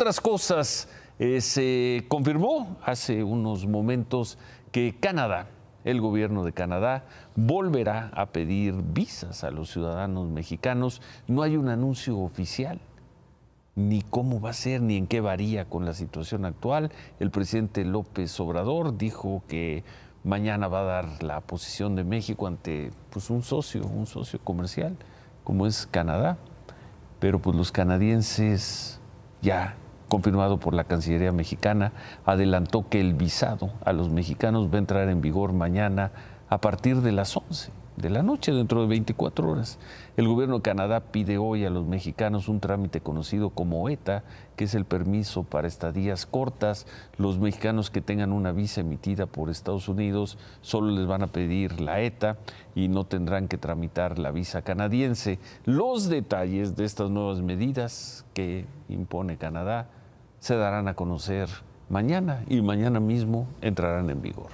Otras cosas, eh, se confirmó hace unos momentos que Canadá, el gobierno de Canadá, volverá a pedir visas a los ciudadanos mexicanos. No hay un anuncio oficial ni cómo va a ser, ni en qué varía con la situación actual. El presidente López Obrador dijo que mañana va a dar la posición de México ante pues, un socio, un socio comercial, como es Canadá. Pero pues los canadienses, ya confirmado por la Cancillería mexicana, adelantó que el visado a los mexicanos va a entrar en vigor mañana a partir de las 11 de la noche, dentro de 24 horas. El gobierno de Canadá pide hoy a los mexicanos un trámite conocido como ETA, que es el permiso para estadías cortas. Los mexicanos que tengan una visa emitida por Estados Unidos solo les van a pedir la ETA y no tendrán que tramitar la visa canadiense. Los detalles de estas nuevas medidas que impone Canadá se darán a conocer mañana y mañana mismo entrarán en vigor.